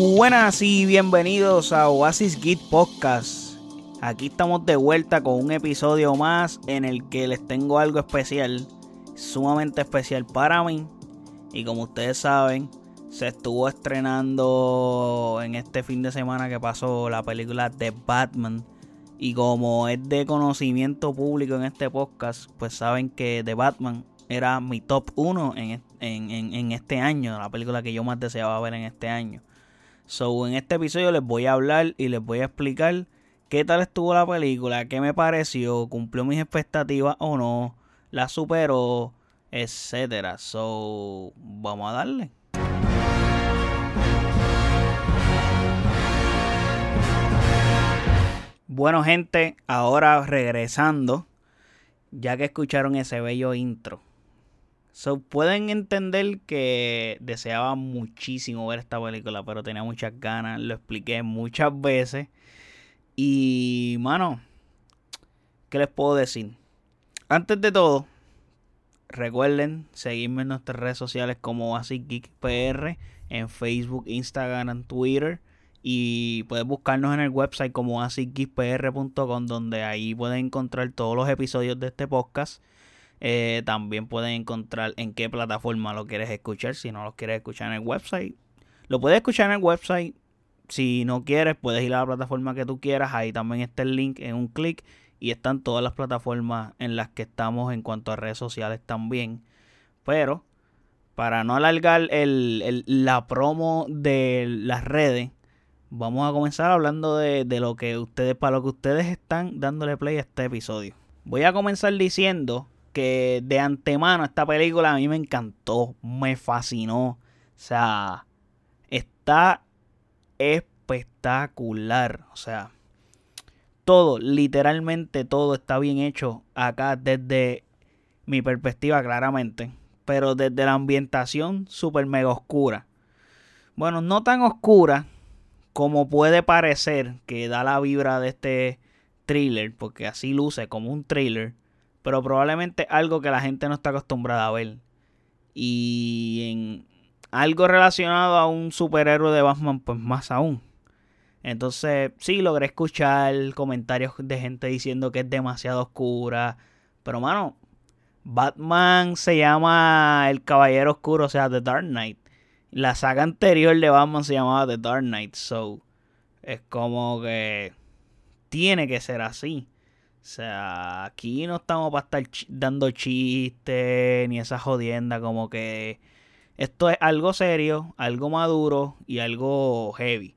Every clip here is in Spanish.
Buenas y bienvenidos a Oasis Git Podcast. Aquí estamos de vuelta con un episodio más en el que les tengo algo especial, sumamente especial para mí. Y como ustedes saben, se estuvo estrenando en este fin de semana que pasó la película The Batman. Y como es de conocimiento público en este podcast, pues saben que The Batman era mi top 1 en, en, este año, la película que yo más deseaba ver en este año. So, en este episodio les voy a hablar y les voy a explicar qué tal estuvo la película, qué me pareció, cumplió mis expectativas o no, la superó, etcétera. So, vamos a darle. Bueno, gente, ahora regresando, ya que escucharon ese bello intro. So, pueden entender que deseaba muchísimo ver esta película, pero tenía muchas ganas, lo expliqué muchas veces. Y, mano, ¿qué les puedo decir? Antes de todo, recuerden seguirme en nuestras redes sociales como AsicGeekPR en Facebook, Instagram, Twitter. Y puedes buscarnos en el website como asicgeekpr.com donde ahí pueden encontrar todos los episodios de este podcast. Eh, también pueden encontrar en qué plataforma lo quieres escuchar. Si no lo quieres escuchar en el website, lo puedes escuchar en el website. Si no quieres, puedes ir a la plataforma que tú quieras. Ahí también está el link en un clic. Y están todas las plataformas en las que estamos en cuanto a redes sociales también. Pero, para no alargar el, la promo de las redes, vamos a comenzar hablando de, lo que ustedes, para lo que ustedes están dándole play a este episodio. Voy a comenzar diciendo que de antemano esta película a mí me encantó, me fascinó. O sea, está espectacular. O sea, todo, literalmente todo está bien hecho acá desde mi perspectiva claramente. Pero desde la ambientación súper mega oscura. Bueno, no tan oscura como puede parecer que da la vibra de este thriller, porque así luce como un thriller, pero probablemente algo que la gente no está acostumbrada a ver. Y en algo relacionado a un superhéroe de Batman, pues más aún. Entonces, sí, logré escuchar comentarios de gente diciendo que es demasiado oscura. Pero, mano, Batman se llama El Caballero Oscuro, o sea, The Dark Knight. La saga anterior de Batman se llamaba The Dark Knight, so es como que tiene que ser así. O sea, aquí no estamos para estar dando chistes ni esa jodienda, como que esto es algo serio, algo maduro y algo heavy.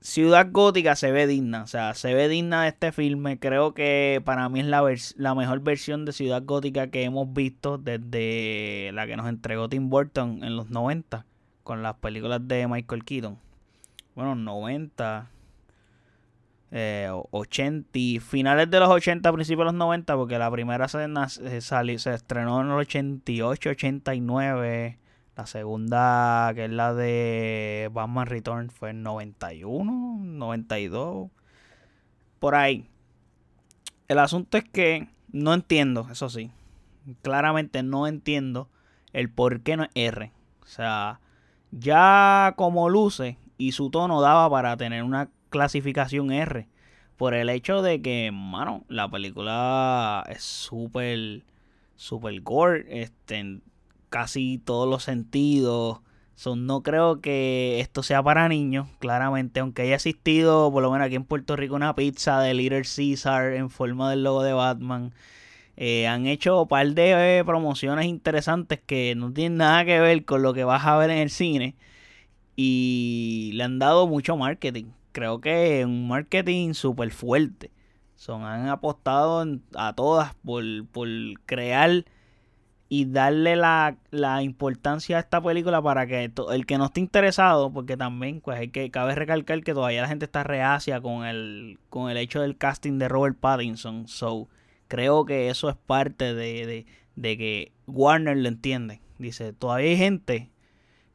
Ciudad Gótica se ve digna, o sea, se ve digna de este filme. Creo que para mí es la, la mejor versión de Ciudad Gótica que hemos visto desde la que nos entregó Tim Burton en los 90 con las películas de Michael Keaton. Bueno, 90, eh, 80, finales de los 80, principios de los 90, porque la primera se, se, se estrenó en el 88, 89. La segunda, que es la de Batman Return, fue en 91, 92. Por ahí. El asunto es que no entiendo, eso sí. Claramente no entiendo el por qué no es R. O sea, ya como luce y su tono daba para tener una clasificación R. Por el hecho de que, mano, la película es súper, súper gore. Este, casi todos los sentidos. no creo que esto sea para niños, claramente, aunque haya existido, por lo menos aquí en Puerto Rico, una pizza de Little Caesar en forma del logo de Batman. Eh, han hecho un par de promociones interesantes que no tienen nada que ver con lo que vas a ver en el cine. Y le han dado mucho marketing. Creo que un marketing súper fuerte. Son, han apostado a todas por, por crear y darle la, importancia a esta película para que el que no esté interesado, porque también pues hay que cabe recalcar que todavía la gente está reacia con el con el hecho del casting de Robert Pattinson, so creo que eso es parte de, de, que Warner lo entiende. Dice, todavía hay gente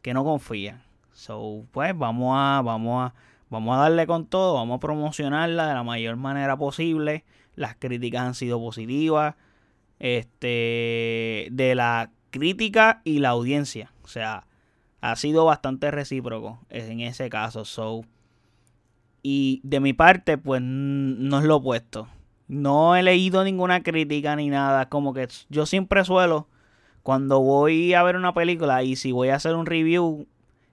que no confía. So, pues vamos a vamos a vamos a darle con todo, vamos a promocionarla de la mayor manera posible. Las críticas han sido positivas este, de la crítica y la audiencia. O sea, ha sido bastante recíproco en ese caso. So, y de mi parte, pues no es lo opuesto. No he leído ninguna crítica ni nada. Como que yo siempre suelo, cuando voy a ver una película y si voy a hacer un review,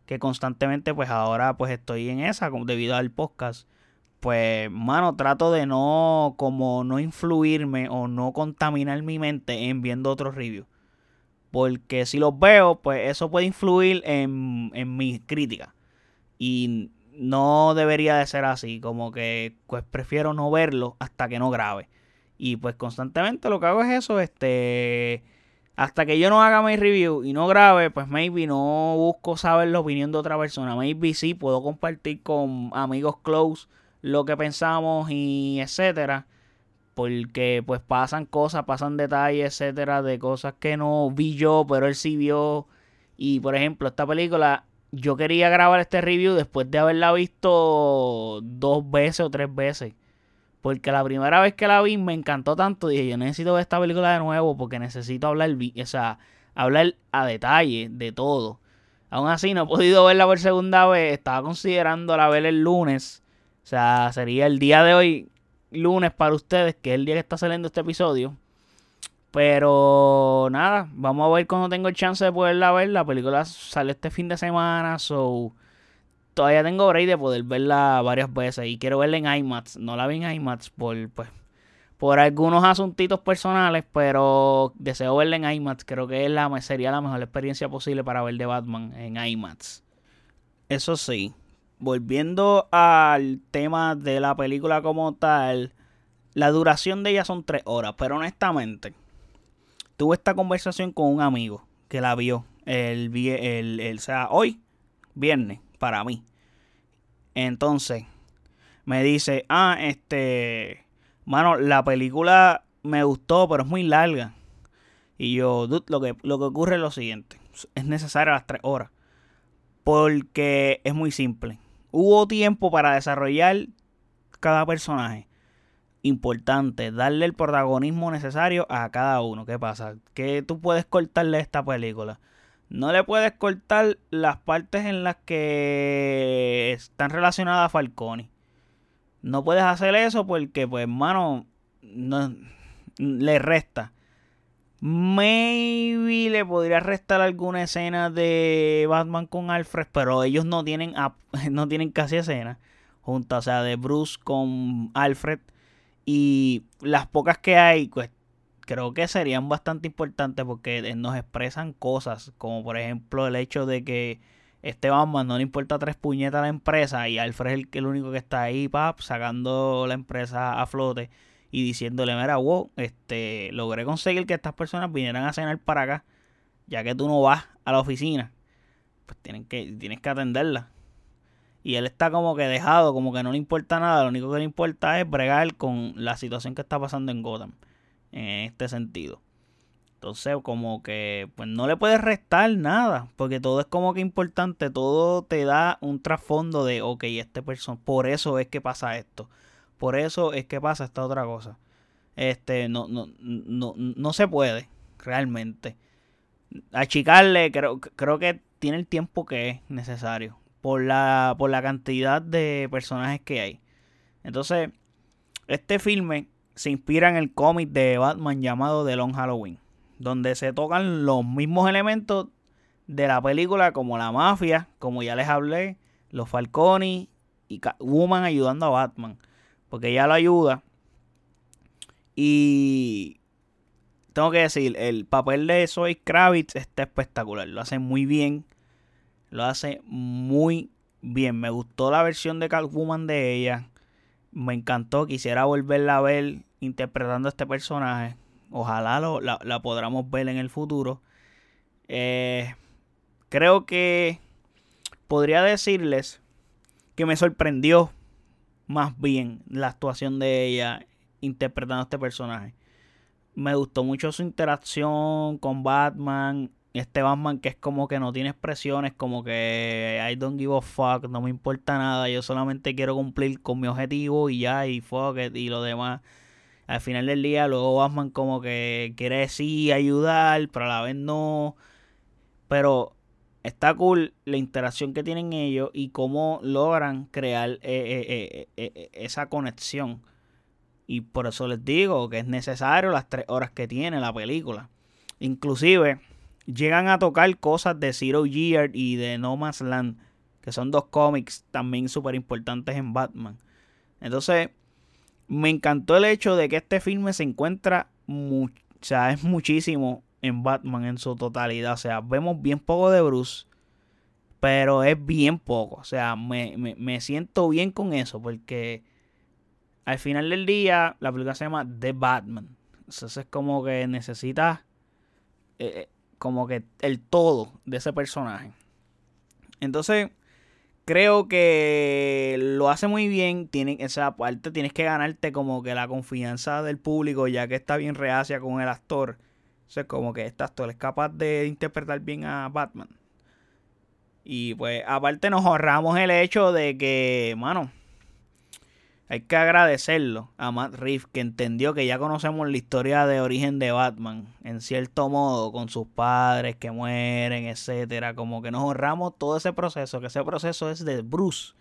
que constantemente, pues ahora pues estoy en esa debido al podcast. Pues, mano, trato de no, como no influirme o no contaminar mi mente en viendo otros reviews. Porque si los veo, pues eso puede influir en, en mi crítica. Y no debería de ser así, como que pues prefiero no verlo hasta que no grabe. Y pues constantemente lo que hago es eso, este hasta que yo no haga mi review y no grabe, pues maybe no busco saber la opinión de otra persona. Maybe sí puedo compartir con amigos close lo que pensamos y etcétera. Porque pues pasan cosas, pasan detalles, etcétera, de cosas que no vi yo, pero él sí vio. Y por ejemplo, esta película yo quería grabar este review después de haberla visto dos veces o tres veces. Porque la primera vez que la vi me encantó tanto. Dije, yo necesito ver esta película de nuevo porque necesito hablar, o sea, hablar a detalle de todo. Aún así, no he podido verla por segunda vez. Estaba considerando la ver el lunes. O sea, sería el día de hoy, lunes para ustedes, que es el día que está saliendo este episodio. Pero nada, vamos a ver cuando tengo el chance de poderla ver. La película sale este fin de semana, so todavía tengo break de poder verla varias veces. Y quiero verla en IMAX. No la vi en IMAX por, pues, por algunos asuntitos personales, pero deseo verla en IMAX. Creo que es la, sería la mejor experiencia posible para ver de Batman en IMAX. Eso sí, volviendo al tema de la película como tal, la duración de ella son tres horas, pero honestamente tuve esta conversación con un amigo que la vio el, el, el, sea, hoy, viernes, para mí. Entonces, me dice, ah, este, mano, la película me gustó, pero es muy larga. Y yo, lo que, lo que ocurre es lo siguiente, es necesario las tres horas. Porque es muy simple. Hubo tiempo para desarrollar cada personaje importante darle el protagonismo necesario a cada uno. ¿Qué pasa? Que tú puedes cortarle esta película. No le puedes cortar las partes en las que están relacionadas a Falcone. No puedes hacer eso porque, pues, hermano, no, le resta. Maybe le podría restar alguna escena de Batman con Alfred, pero ellos no tienen, no tienen casi escena junta, o sea, de Bruce con Alfred y las pocas que hay, pues creo que serían bastante importantes porque nos expresan cosas, como por ejemplo el hecho de que este Batman no le importa tres puñetas a la empresa y Alfred es el, el único que está ahí, pap, sacando la empresa a flote y diciéndole, mira, wow, este, logré conseguir que estas personas vinieran a cenar para acá, ya que tú no vas a la oficina, pues tienen que, tienes que atenderla. Y él está como que dejado, como que no le importa nada. Lo único que le importa es bregar con la situación que está pasando en Gotham. En este sentido. Entonces, como que, pues no le puedes restar nada. Porque todo es como que importante. Todo te da un trasfondo de, ok, este persona. Por eso es que pasa esto. Por eso es que pasa esta otra cosa. Este, no, no, no, no se puede, realmente. Achicarle, creo, creo que tiene el tiempo que es necesario por la, por la cantidad de personajes que hay. Entonces, este filme se inspira en el cómic de Batman llamado The Long Halloween, donde se tocan los mismos elementos de la película como la mafia, como ya les hablé, los Falconi y Woman ayudando a Batman, porque ella lo ayuda. Y tengo que decir, el papel de Zoe Kravitz está espectacular, lo hace muy bien lo hace muy bien. Me gustó la versión de Catwoman de ella. Me encantó. Quisiera volverla a ver interpretando a este personaje. Ojalá lo, la, podamos ver en el futuro. Eh, creo que podría decirles que me sorprendió más bien la actuación de ella interpretando este personaje. Me gustó mucho su interacción con Batman este Batman que es como que no tiene expresiones, como que I don't give a fuck, no me importa nada, yo solamente quiero cumplir con mi objetivo y ya, y fuck it, y lo demás. Al final del día, luego Batman como que quiere sí ayudar, pero a la vez no. Pero está cool la interacción que tienen ellos y cómo logran crear eh, eh, eh, esa conexión. Y por eso les digo que es necesario las tres horas que tiene la película. Inclusive llegan a tocar cosas de Zero Year y de No Man's Land, que son dos cómics también súper importantes en Batman. Entonces, me encantó el hecho de que este filme se encuentra, o sea, es muchísimo en Batman en su totalidad. O sea, vemos bien poco de Bruce, pero es bien poco. O sea, me, siento bien con eso, porque al final del día la película se llama The Batman. Entonces es como que necesitas eh, eh, como que el todo de ese personaje. Entonces, creo que lo hace muy bien. Tiene, esa parte tienes que ganarte como que la confianza del público, ya que está bien reacia con el actor. O sea, como que este actor es capaz de interpretar bien a Batman. Y pues aparte nos ahorramos el hecho de que, mano, hay que agradecerlo a Matt Reeves que entendió que ya conocemos la historia de origen de Batman, en cierto modo, con sus padres que mueren, etcétera. Como que nos ahorramos todo ese proceso, que ese proceso es de Bruce,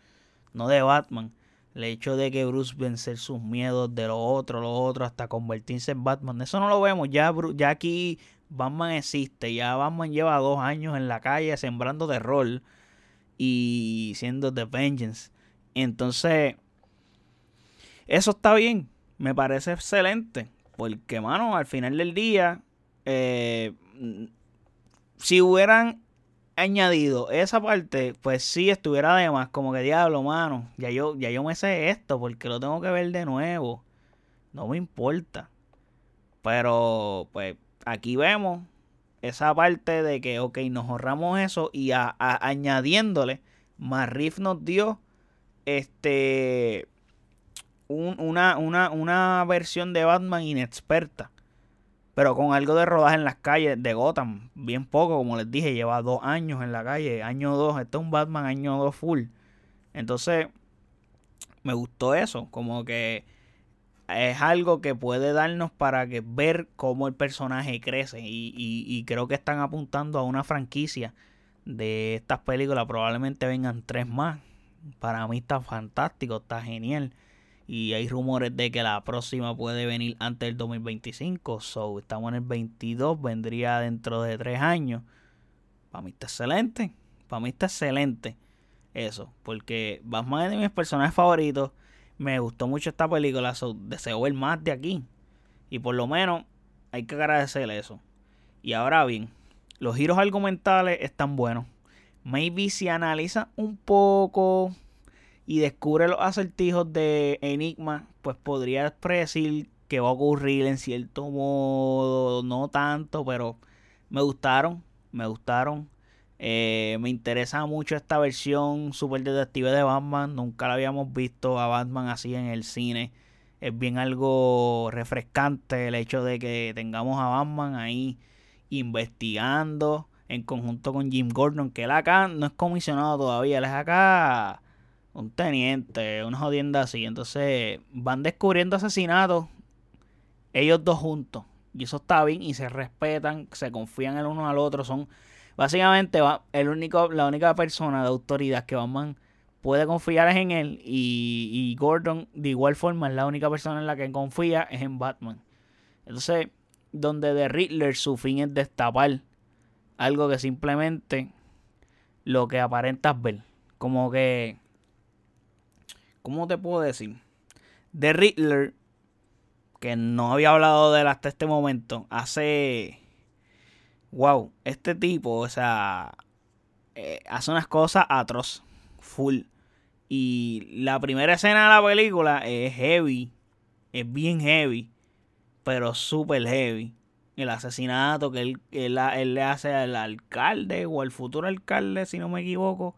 no de Batman. El hecho de que Bruce vencer sus miedos de lo otro, lo otro, hasta convertirse en Batman. Eso no lo vemos. Ya, ya aquí Batman existe. Ya Batman lleva dos años en la calle sembrando terror y siendo The Vengeance. Entonces, eso está bien. Me parece excelente. Porque, mano, al final del día, eh, si hubieran añadido esa parte, pues sí estuviera de más, como que diablo, mano, ya yo, ya yo me sé esto, porque lo tengo que ver de nuevo. No me importa. Pero, pues, aquí vemos esa parte de que, ok, nos ahorramos eso y añadiéndole, Marif nos dio este una, una, una versión de Batman inexperta pero con algo de rodaje en las calles de Gotham, bien poco, como les dije, lleva dos años en la calle, año dos, esto es un Batman año dos full. Entonces, me gustó eso, como que es algo que puede darnos para que ver cómo el personaje crece y, y creo que están apuntando a una franquicia de estas películas, probablemente vengan tres más. Para mí está fantástico, está genial y hay rumores de que la próxima puede venir antes del 2025. So, estamos en el 22, vendría dentro de tres años. Para mí está excelente. Para mí está excelente eso. Porque Batman es de mis personajes favoritos. Me gustó mucho esta película. So, deseo ver más de aquí. Y por lo menos hay que agradecerle eso. Y ahora bien, los giros argumentales están buenos. Maybe si analiza un poco y descubre los acertijos de Enigma, pues podría predecir que va a ocurrir en cierto modo, no tanto, pero me gustaron, me gustaron. Eh, me interesa mucho esta versión super detective de Batman. Nunca la habíamos visto a Batman así en el cine. Es bien algo refrescante el hecho de que tengamos a Batman ahí investigando en conjunto con Jim Gordon, que él acá no es comisionado todavía, él es acá un teniente, una jodienda así. Entonces van descubriendo asesinatos ellos dos juntos. Y eso está bien y se respetan, se confían el uno al otro. Son básicamente el único, la única persona de autoridad que Batman puede confiar es en él. Y, y Gordon de igual forma es la única persona en la que confía es en Batman. Entonces, donde The Riddler su fin es destapar algo que simplemente lo que aparentas ver. Como que ¿Cómo te puedo decir? The Riddler, que no había hablado de él hasta este momento, hace. Wow, este tipo, o sea, eh, hace unas cosas atroz, full. Y la primera escena de la película es heavy, es bien heavy, pero súper heavy. El asesinato que él, él, le hace al alcalde o al futuro alcalde, si no me equivoco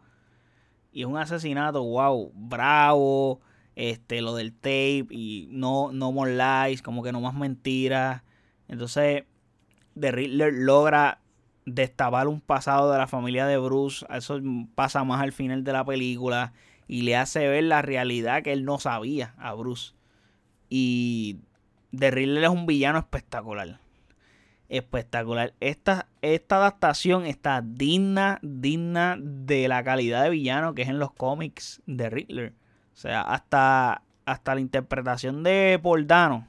y es un asesinato, wow, bravo, este, lo del tape y no, no more lies, como que no más mentiras. Entonces, The Riddler logra destapar un pasado de la familia de Bruce, eso pasa más al final de la película y le hace ver la realidad que él no sabía a Bruce. Y The Riddler es un villano espectacular. Espectacular. Esta, esta adaptación está digna, digna de la calidad de villano que es en los cómics de Riddler. O sea, hasta, hasta la interpretación de Paul Dano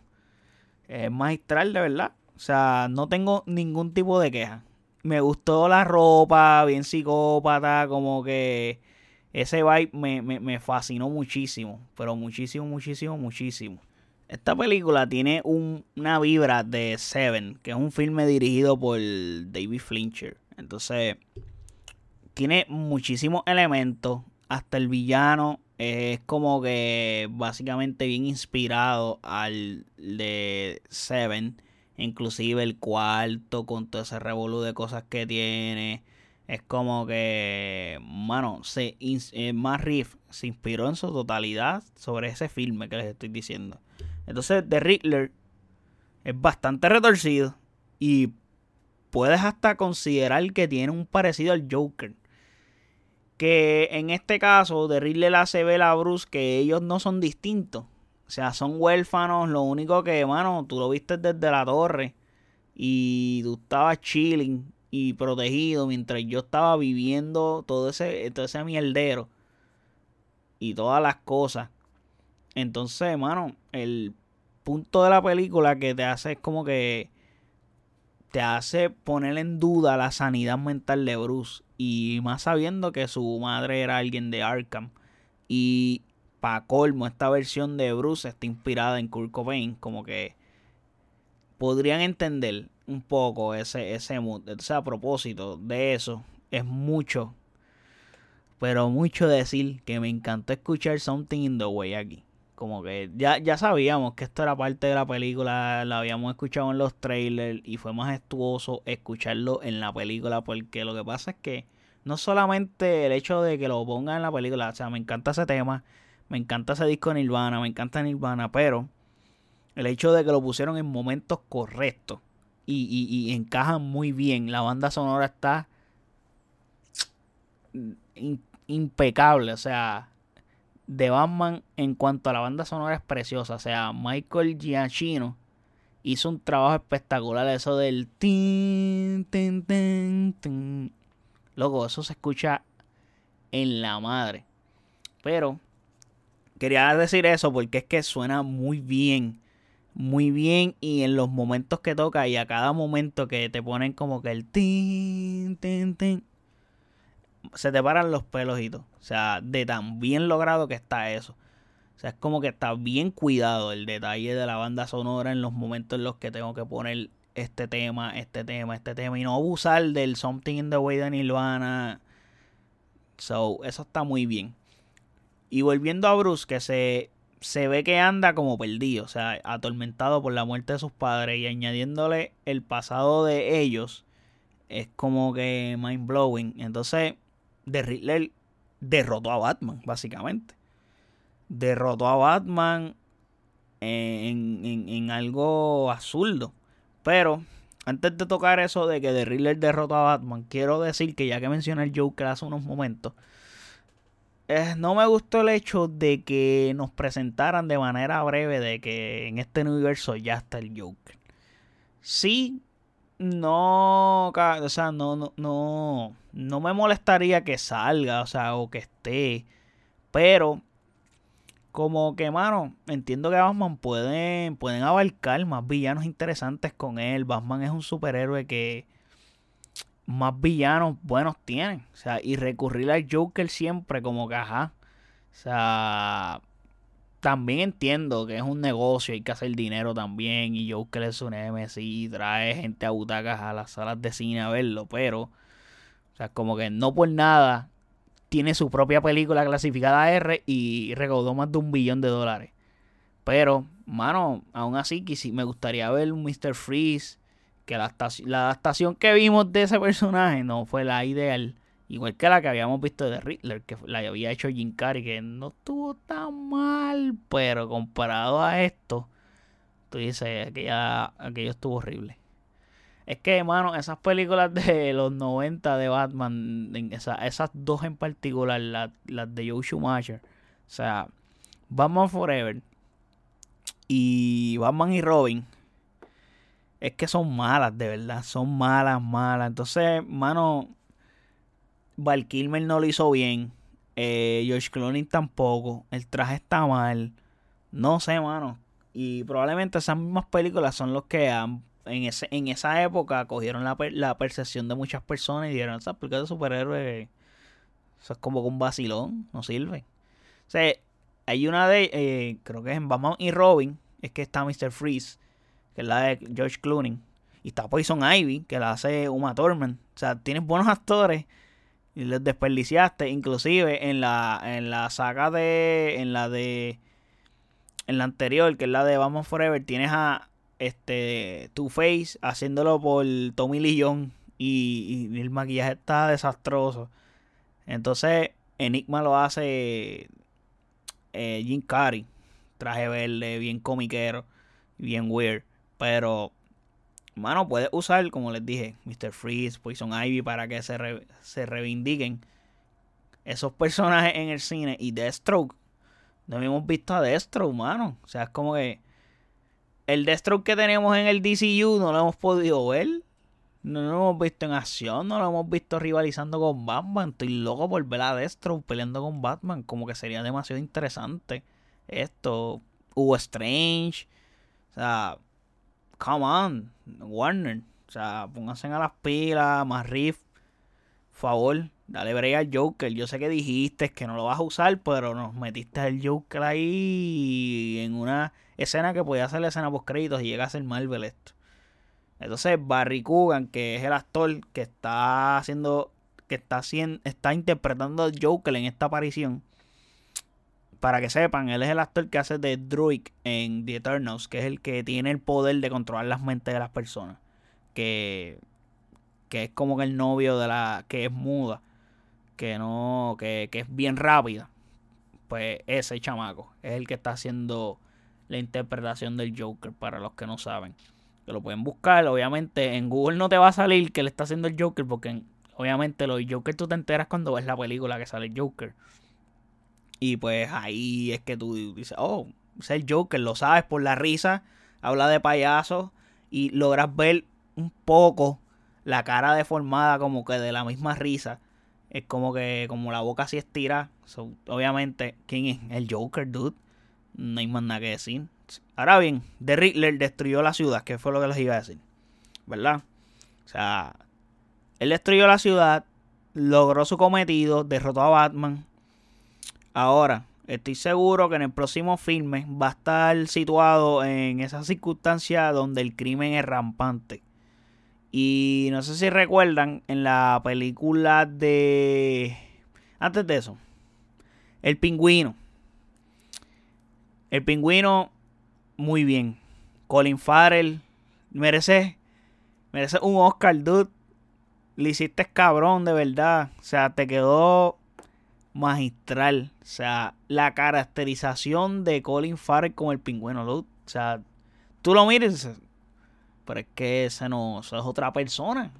es magistral, de verdad. O sea, no tengo ningún tipo de queja. Me gustó la ropa, bien psicópata, como que ese vibe me, me fascinó muchísimo. Pero muchísimo, muchísimo, muchísimo. Esta película tiene una vibra de Seven, que es un filme dirigido por David Flincher. Entonces, tiene muchísimos elementos. Hasta el villano es como que básicamente bien inspirado al de Seven. Inclusive el cuarto con todo ese revolú de cosas que tiene. Es como que, mano, se, eh, Matt se inspiró en su totalidad sobre ese filme que les estoy diciendo. Entonces, The Riddler es bastante retorcido y puedes hasta considerar que tiene un parecido al Joker. Que en este caso, The Riddler hace ver a Bruce que ellos no son distintos. O sea, son huérfanos. Lo único que, mano, tú lo viste desde la torre. Y tú estabas chilling y protegido mientras yo estaba viviendo todo ese, todo ese mierdero. Y todas las cosas. Entonces, mano, el punto de la película que te hace es como que te hace poner en duda la sanidad mental de Bruce. Y más sabiendo que su madre era alguien de Arkham. Y para colmo, esta versión de Bruce está inspirada en Kurt Cobain. Como que podrían entender un poco ese, ese mood. O sea, a propósito de eso, es mucho. Pero mucho decir que me encantó escuchar Something in the Way aquí como que ya, ya sabíamos que esto era parte de la película, lo habíamos escuchado en los trailers y fue majestuoso escucharlo en la película porque lo que pasa es que no solamente el hecho de que lo pongan en la película, o sea, me encanta ese tema, me encanta ese disco Nirvana, me encanta Nirvana, pero el hecho de que lo pusieron en momentos correctos y, y encajan muy bien, la banda sonora está impecable, o sea, de Batman en cuanto a la banda sonora es preciosa. O sea, Michael Giacchino hizo un trabajo espectacular. Eso del tin, tin, tin, tin. Loco, eso se escucha en la madre. Pero quería decir eso porque es que suena muy bien. Muy bien. Y en los momentos que toca y a cada momento que te ponen como que el tin, tin, tin se te paran los pelojitos. O sea, de tan bien logrado que está eso. O sea, es como que está bien cuidado el detalle de la banda sonora en los momentos en los que tengo que poner este tema, este tema, este tema. Y no abusar del Something in the Way de Nirvana. So, eso está muy bien. Y volviendo a Bruce, que se, se ve que anda como perdido, o sea, atormentado por la muerte de sus padres y añadiéndole el pasado de ellos, es como que mind blowing. Entonces, de derrotó a Batman, básicamente. Derrotó a Batman en, algo absurdo. Pero antes de tocar eso de que The derrotó a Batman, quiero decir que ya que mencioné el Joker hace unos momentos, eh, no me gustó el hecho de que nos presentaran de manera breve de que en este universo ya está el Joker. Sí, no, o sea, no, no, no, no me molestaría que salga, o sea, o que esté, pero como que, mano, entiendo que Batman pueden, pueden abarcar más villanos interesantes con él. Batman es un superhéroe que más villanos buenos tienen, o sea, y recurrir al Joker siempre como que, ajá, o sea, también entiendo que es un negocio, hay que hacer dinero también. Y Joker es un y trae gente a butacas a las salas de cine a verlo. Pero, sea, como que no por nada tiene su propia película clasificada R y recaudó más de un billón de dólares. Pero, mano, aún así me gustaría ver un Mr. Freeze. Que la, adaptación que vimos de ese personaje no fue la ideal. Igual que la que habíamos visto de Riddler, que la había hecho Jim Carrey, que no estuvo tan mal, pero comparado a esto, tú dices, aquella, aquello estuvo horrible. Es que, hermano, esas películas de los 90 de Batman, esas dos en particular, las, las de Joe Schumacher, o sea, Batman Forever y Batman y Robin, es que son malas, de verdad. Son malas, malas. Entonces, mano, Val Kilmer no lo hizo bien. Eh, George Clooney tampoco. El traje está mal. No sé, mano. Y probablemente esas mismas películas son los que han, en, ese, en esa época cogieron la, la percepción de muchas personas y dijeron, esas películas de superhéroes, eso es como un vacilón, no sirve. O sea, hay una de, eh, creo que es en Batman y Robin, es que está Mr. Freeze, que es la de George Clooney. Y está Poison Ivy, que la hace Uma Thurman. O sea, tienes buenos actores y los desperdiciaste. Inclusive en la, en la saga de, en la de en la anterior, que es la de Vamos Forever, tienes a este Two Face haciéndolo por Tommy Lee y, y, el maquillaje está desastroso. Entonces, Enigma lo hace eh, Jim Carrey, traje verde, bien comiquero, bien weird, pero mano, puedes usar, como les dije, Mr. Freeze, Poison Ivy para que se, se reivindiquen esos personajes en el cine y Deathstroke no hemos visto a Deathstroke, mano. O sea, es como que el Deathstroke que tenemos en el DCU no lo hemos podido ver. No lo hemos visto en acción, no lo hemos visto rivalizando con Batman. Estoy loco por ver a Deathstroke peleando con Batman. Como que sería demasiado interesante esto. Hugo Strange. O sea, come on, Warner. O sea, pónganse a las pilas, más riff. Favor. Dale brega al Joker. Yo sé que dijiste que no lo vas a usar, pero nos metiste al Joker ahí en una escena que podía ser la escena post créditos y llega a ser Marvel esto. Entonces Barry Coogan, que es el actor que está haciendo, que está haciendo, está interpretando al Joker en esta aparición. Para que sepan, él es el actor que hace de Druid en The Eternals, que es el que tiene el poder de controlar las mentes de las personas. Que, que es como el novio de la que es muda que no, que, es bien rápida, pues ese chamaco es el que está haciendo la interpretación del Joker, para los que no saben. Que lo pueden buscar, obviamente en Google no te va a salir que le está haciendo el Joker, porque obviamente los Joker tú te enteras cuando ves la película que sale el Joker. Y pues ahí es que tú dices, oh, es el Joker, lo sabes por la risa, habla de payaso y logras ver un poco la cara deformada como que de la misma risa es como que, como la boca así estira. obviamente, ¿quién es? El Joker, dude. No hay más nada que decir. Ahora bien, The Riddler destruyó la ciudad, que fue lo que les iba a decir. ¿Verdad? O sea, él destruyó la ciudad, logró su cometido, derrotó a Batman. Ahora, estoy seguro que en el próximo filme va a estar situado en esa circunstancia donde el crimen es rampante. Y no sé si recuerdan en la película de... Antes de eso. El pingüino. El pingüino, muy bien. Colin Farrell, merece, merece un Oscar, dude. Le hiciste cabrón, de verdad. O sea, te quedó magistral. O sea, la caracterización de Colin Farrell como el pingüino, dude. O sea, tú lo mires, pero es que ese no, es otra persona.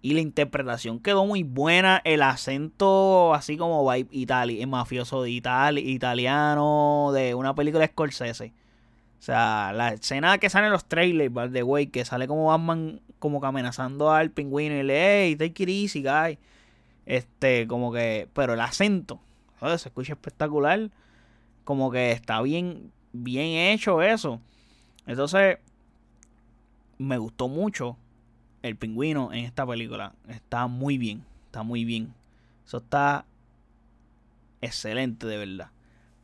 Y la interpretación quedó muy buena. El acento, así como vibe itali mafioso de Italia, italiano, de una película de Scorsese. O sea, la escena que sale en los trailers, by the way, que sale como Batman, como que amenazando al pingüino y le, hey, take it easy, guy. Este, como que, pero el acento, se escucha espectacular. Como que está bien, bien hecho eso. Entonces, me gustó mucho el pingüino en esta película. Está muy bien, está muy bien. Eso está excelente de verdad.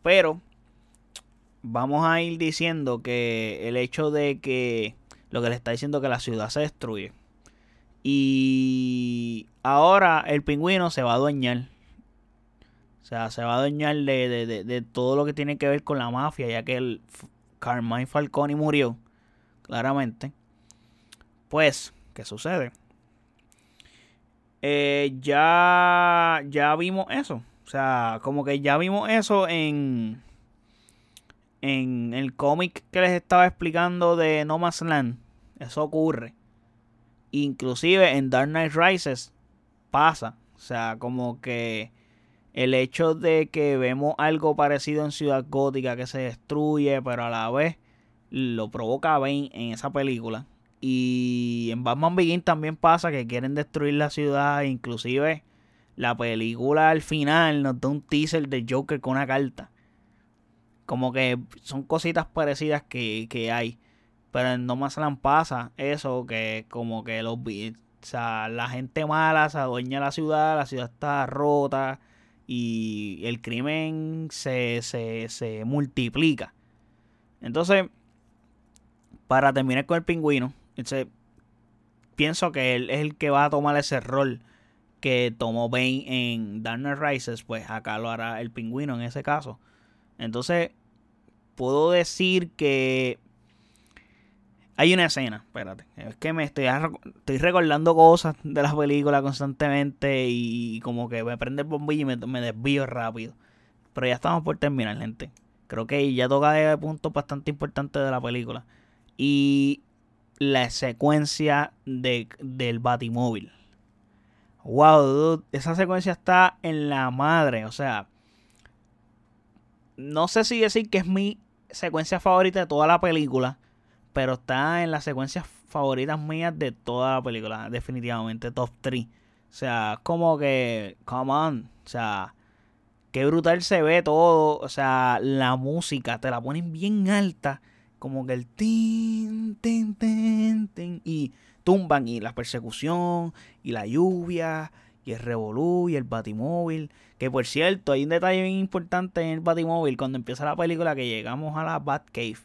Pero vamos a ir diciendo que el hecho de que lo que le está diciendo que la ciudad se destruye. Y ahora el pingüino se va a adueñar. O sea, se va a adueñar de, de todo lo que tiene que ver con la mafia, ya que el Carmine Falcone murió, claramente. Pues, ¿qué sucede? Eh, ya, ya vimos eso. O sea, como que ya vimos eso en, en el cómic que les estaba explicando de No Man's Land. Eso ocurre. Inclusive en Dark Knight Rises pasa. O sea, como que el hecho de que vemos algo parecido en Ciudad Gótica que se destruye, pero a la vez lo provoca Bane en esa película Y en Batman Begins también pasa que quieren destruir la ciudad. Inclusive la película al final nos da un teaser de Joker con una carta. Como que son cositas parecidas que, que hay. Pero en No Más pasa eso, que como que los o sea, la gente mala se adueña la ciudad, la ciudad está rota y el crimen se, se, se multiplica. Entonces, para terminar con el pingüino, pienso que él es el que va a tomar ese rol que tomó Bane en Dark Rises, pues acá lo hará el pingüino en ese caso. Entonces, puedo decir que hay una escena, espérate. Es que me estoy, estoy recordando cosas de las películas constantemente y como que me prende el bombillo y me, desvío rápido. Pero ya estamos por terminar, gente. Creo que ya toca puntos bastante importantes de la película. Y la secuencia de, del Batimóvil. Wow, dude, esa secuencia está en la madre. O sea, no sé si decir que es mi secuencia favorita de toda la película pero está en las secuencias favoritas mías de toda la película, definitivamente, top 3. O sea, como que, come on, o sea, qué brutal se ve todo, o sea, la música, te la ponen bien alta, como que el tin, tin, tin, tin, y tumban, y la persecución, y la lluvia, y el revolú, y el batimóvil, que por cierto, hay un detalle bien importante en el batimóvil, cuando empieza la película, que llegamos a la Batcave,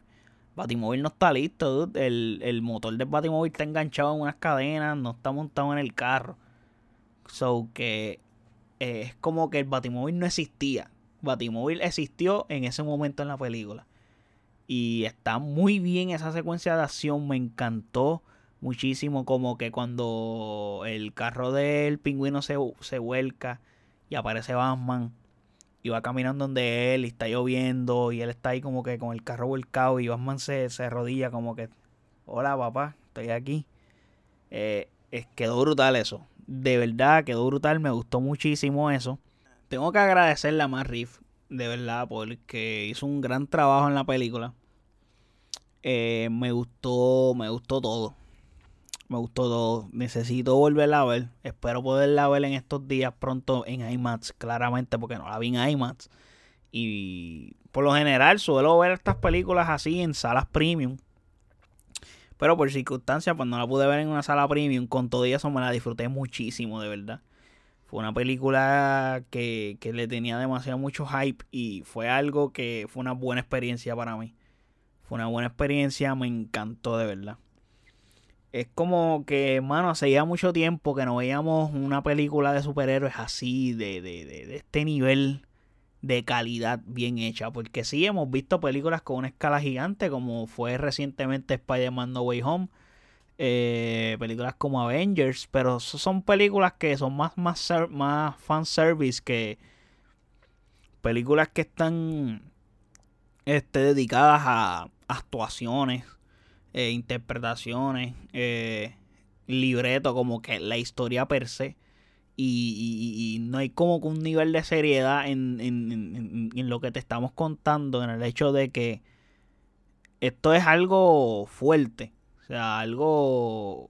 Batimóvil no está listo, El, motor del Batimóvil está enganchado en unas cadenas, no está montado en el carro. So que eh, es como que el Batimóvil no existía. Batimóvil existió en ese momento en la película. Y está muy bien esa secuencia de acción, me encantó muchísimo como que cuando el carro del pingüino se, se vuelca y aparece Batman y va caminando donde él y está lloviendo y él está ahí como que con el carro volcado y Batman se, se rodilla como que, hola papá, estoy aquí. Eh, quedó brutal eso. De verdad, quedó brutal, me gustó muchísimo eso. Tengo que agradecerle a Matt Riff, de verdad, porque hizo un gran trabajo en la película. Eh, me gustó, me gustó todo me gustó todo. Necesito volverla a ver. Espero poderla ver en estos días pronto en IMAX, claramente, porque no la vi en IMAX. Y por lo general suelo ver estas películas así en salas premium. Pero por circunstancias, pues no la pude ver en una sala premium. Con todo eso me la disfruté muchísimo, de verdad. Fue una película que, que le tenía demasiado mucho hype y fue algo que fue una buena experiencia para mí. Fue una buena experiencia, me encantó de verdad es como que, mano, hace ya mucho tiempo que no veíamos una película de superhéroes así, de, de, de, este nivel de calidad bien hecha. Porque sí, hemos visto películas con una escala gigante, como fue recientemente Spider-Man No Way Home. Eh, películas como Avengers, pero son películas que son más, más, más fanservice que películas que están este, dedicadas a actuaciones eh, interpretaciones, eh, libreto, como que la historia per se. Y, no hay como un nivel de seriedad en, en, en, lo que te estamos contando, en el hecho de que esto es algo fuerte, o sea, algo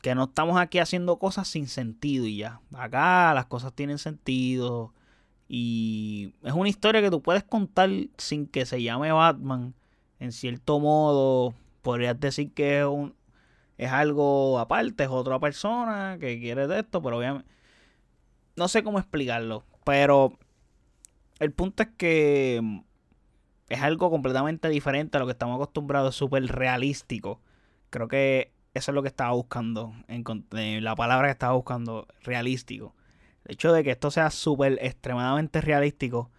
que no estamos aquí haciendo cosas sin sentido y ya. Acá las cosas tienen sentido y es una historia que tú puedes contar sin que se llame Batman, en cierto modo, podrías decir que es, un, es algo aparte, es otra persona que quiere de esto, pero obviamente no sé cómo explicarlo, pero el punto es que es algo completamente diferente a lo que estamos acostumbrados, súper realístico. Creo que eso es lo que estaba buscando, la palabra que estaba buscando, realístico. El hecho de que esto sea súper extremadamente realístico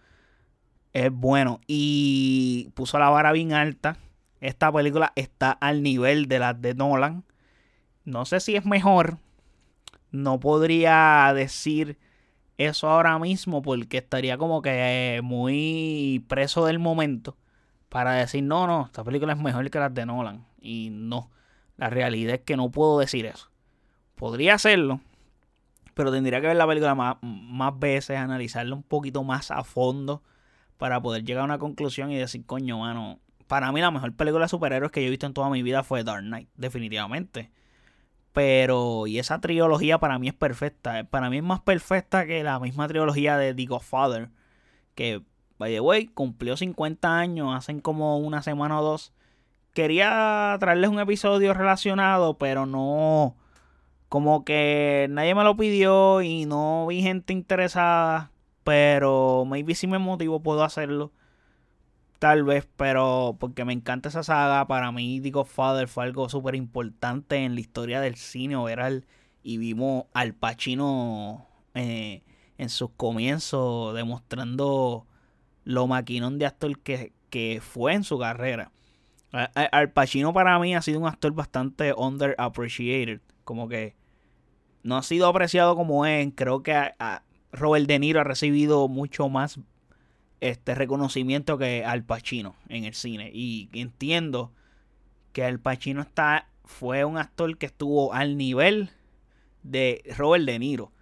es bueno y puso la vara bien alta esta película está al nivel de las de Nolan. No sé si es mejor. No podría decir eso ahora mismo porque estaría como que muy preso del momento para decir, no, no, esta película es mejor que las de Nolan. Y no, la realidad es que no puedo decir eso. Podría hacerlo, pero tendría que ver la película más, más veces, analizarla un poquito más a fondo para poder llegar a una conclusión y decir, coño, mano, para mí la mejor película de superhéroes que yo he visto en toda mi vida fue Dark Knight, definitivamente. Pero, y esa trilogía para mí es perfecta. Para mí es más perfecta que la misma trilogía de The Godfather. Que, by the way, cumplió 50 años hace como una semana o dos. Quería traerles un episodio relacionado, pero no. Como que nadie me lo pidió y no vi gente interesada. Pero maybe si me motivo puedo hacerlo. Tal vez, pero porque me encanta esa saga, para mí The Godfather fue algo súper importante en la historia del cine overall. Y vimos al Pacino eh, en sus comienzos demostrando lo maquinón de actor que, que fue en su carrera. Al Pacino para mí ha sido un actor bastante underappreciated. Como que no ha sido apreciado como es. Creo que Robert De Niro ha recibido mucho más este reconocimiento que Al Pacino en el cine. Y entiendo que Al Pacino está, fue un actor que estuvo al nivel de Robert De Niro.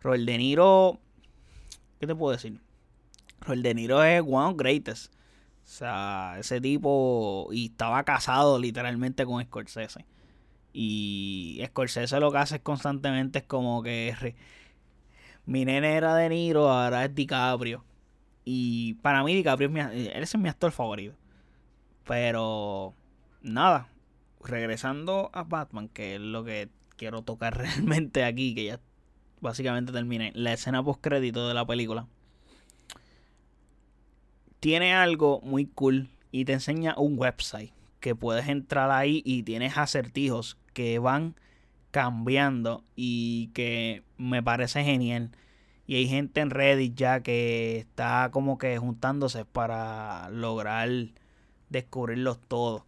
Robert De Niro, ¿qué te puedo decir? Robert De Niro es one of greatest. O sea, ese tipo y estaba casado literalmente con Scorsese. Y Scorsese lo que hace constantemente es como que mi nene era De Niro, ahora es DiCaprio. Y para mí DiCaprio es mi, él es mi actor favorito. Pero nada, regresando a Batman, que es lo que quiero tocar realmente aquí, que ya básicamente terminé, la escena post crédito de la película. Tiene algo muy cool y te enseña un website que puedes entrar ahí y tienes acertijos que van cambiando y que me parece genial. Y hay gente en Reddit ya que está como que juntándose para lograr descubrirlos todos.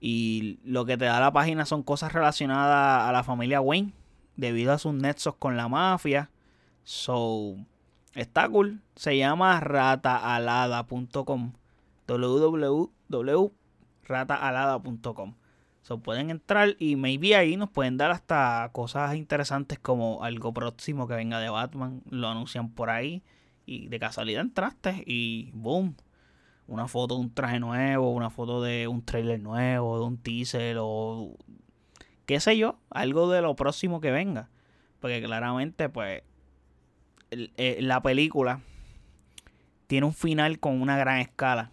Y lo que te da la página son cosas relacionadas a la familia Wayne. Debido a sus nexos con la mafia. So, está cool. Se llama rataalada.com. www.rataalada.com pueden entrar y maybe ahí nos pueden dar hasta cosas interesantes como algo próximo que venga de Batman. Lo anuncian por ahí. Y de casualidad entraste y boom. Una foto de un traje nuevo, una foto de un trailer nuevo, de un teaser o qué sé yo, algo de lo próximo que venga. Porque claramente pues eh, la película tiene un final con una gran escala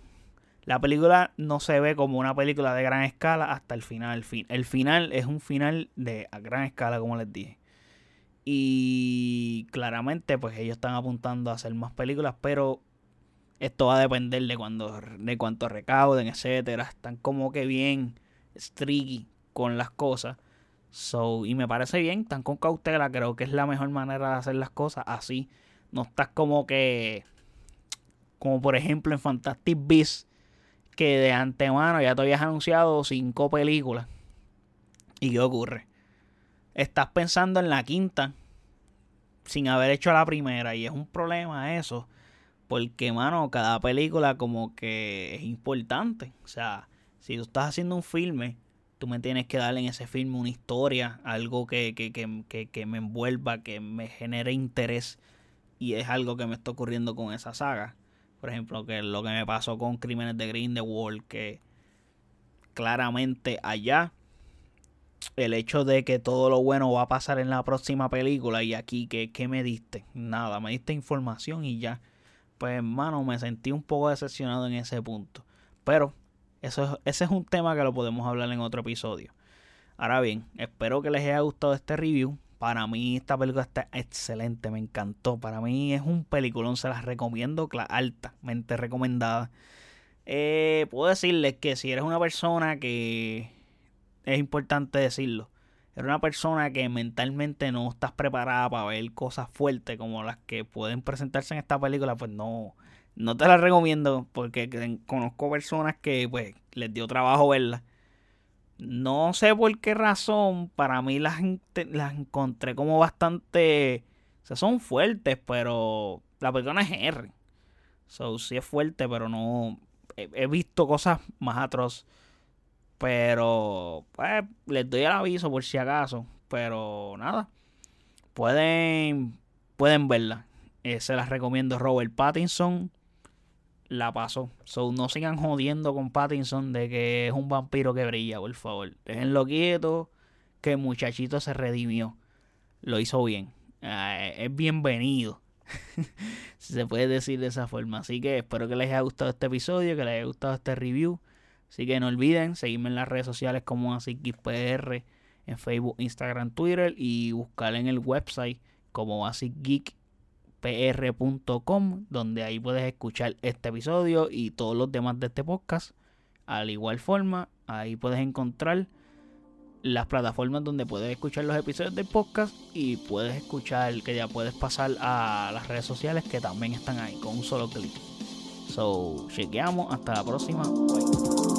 la película no se ve como una película de gran escala hasta el final. El final es un final de a gran escala, como les dije. Y claramente, pues ellos están apuntando a hacer más películas, pero esto va a depender de cuando, de cuánto recauden, etcétera. Están como que bien streaky con las cosas. So, y me parece bien, están con cautela, creo que es la mejor manera de hacer las cosas así. No estás como que como por ejemplo en Fantastic Beasts que de antemano ya te habías anunciado cinco películas. ¿Y qué ocurre? Estás pensando en la quinta sin haber hecho la primera y es un problema eso. Porque, mano, cada película como que es importante. O sea, si tú estás haciendo un filme, tú me tienes que darle en ese filme una historia, algo que, que, que, que me envuelva, que me genere interés. Y es algo que me está ocurriendo con esa saga. Por ejemplo, que lo que me pasó con Crímenes de Grindelwald, que claramente allá el hecho de que todo lo bueno va a pasar en la próxima película y aquí, ¿qué, me diste? Nada, me diste información y ya. Pues hermano, me sentí un poco decepcionado en ese punto. Pero eso, ese es un tema que lo podemos hablar en otro episodio. Ahora bien, espero que les haya gustado este review. Para mí esta película está excelente, me encantó. Para mí es un peliculón, se las recomiendo altamente recomendada. Eh, puedo decirles que si eres una persona que es importante decirlo, eres una persona que mentalmente no estás preparada para ver cosas fuertes como las que pueden presentarse en esta película, pues no, no te las recomiendo porque conozco personas que pues les dio trabajo verla no sé por qué razón, para mí las, las encontré como bastante... O sea, son fuertes, pero la persona es R. So, sí es fuerte, pero no... He, visto cosas más atroz. Pero, pues, les doy el aviso por si acaso. Pero, nada. Pueden, pueden verla. Eh, se las recomiendo Robert Pattinson. La pasó. So, no sigan jodiendo con Pattinson de que es un vampiro que brilla, por favor. Déjenlo quieto, que el muchachito se redimió. Lo hizo bien. Ah, es bienvenido. si se puede decir de esa forma. Así que espero que les haya gustado este episodio, que les haya gustado este review. Así que no olviden seguirme en las redes sociales como AsicGeekPR en Facebook, Instagram, Twitter y buscar en el website como AsicGeekPR.com donde ahí puedes escuchar este episodio y todos los demás de este podcast. Al igual forma, ahí puedes encontrar las plataformas donde puedes escuchar los episodios del podcast y puedes escuchar que ya puedes pasar a las redes sociales que también están ahí con un solo clic. So, chequeamos, hasta la próxima. Bye.